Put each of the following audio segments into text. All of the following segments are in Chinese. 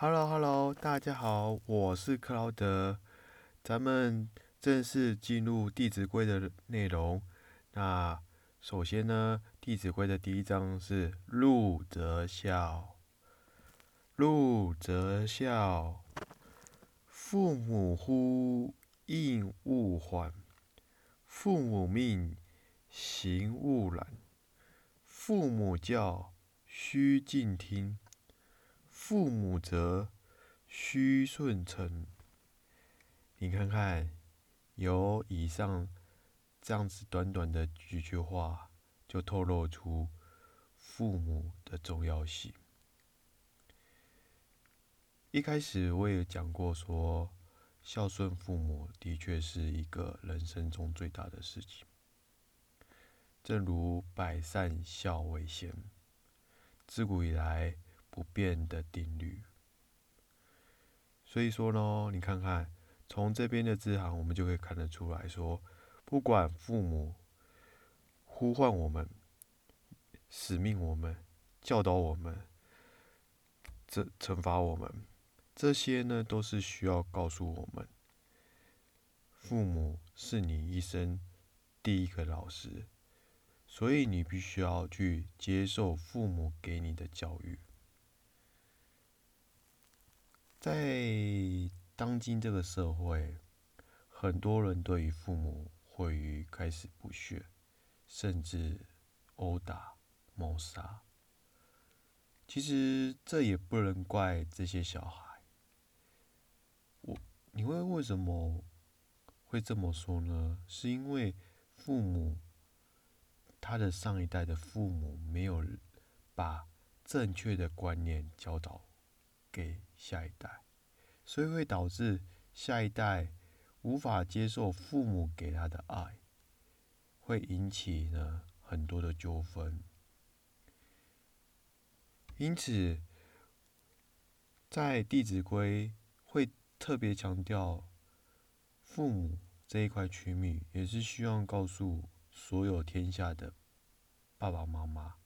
Hello，Hello，大家好，我是克劳德。咱们正式进入《弟子规》的内容。那首先呢，《弟子规》的第一章是“入则孝”，入则孝。父母呼，应勿缓；父母命，行勿懒；父母教，须敬听。父母责，须顺承。你看看，由以上这样子短短的几句话，就透露出父母的重要性。一开始我也讲过，说孝顺父母的确是一个人生中最大的事情。正如“百善孝为先”，自古以来。不变的定律。所以说呢，你看看从这边的字行，我们就可以看得出来说，不管父母呼唤我们、使命我们、教导我们、这惩罚我们，这些呢，都是需要告诉我们，父母是你一生第一个老师，所以你必须要去接受父母给你的教育。在当今这个社会，很多人对于父母会于开始不屑，甚至殴打、谋杀。其实这也不能怪这些小孩。我，你会为什么会这么说呢？是因为父母他的上一代的父母没有把正确的观念教导。给下一代，所以会导致下一代无法接受父母给他的爱，会引起呢很多的纠纷。因此，在《弟子规》会特别强调父母这一块区域，也是希望告诉所有天下的爸爸妈妈，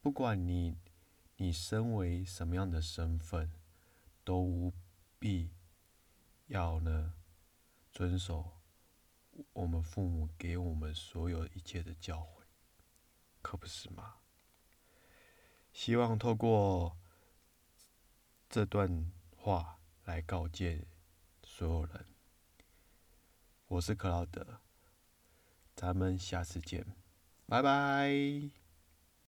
不管你。你身为什么样的身份，都无必要呢遵守我们父母给我们所有一切的教诲，可不是吗？希望透过这段话来告诫所有人。我是克劳德，咱们下次见，拜拜。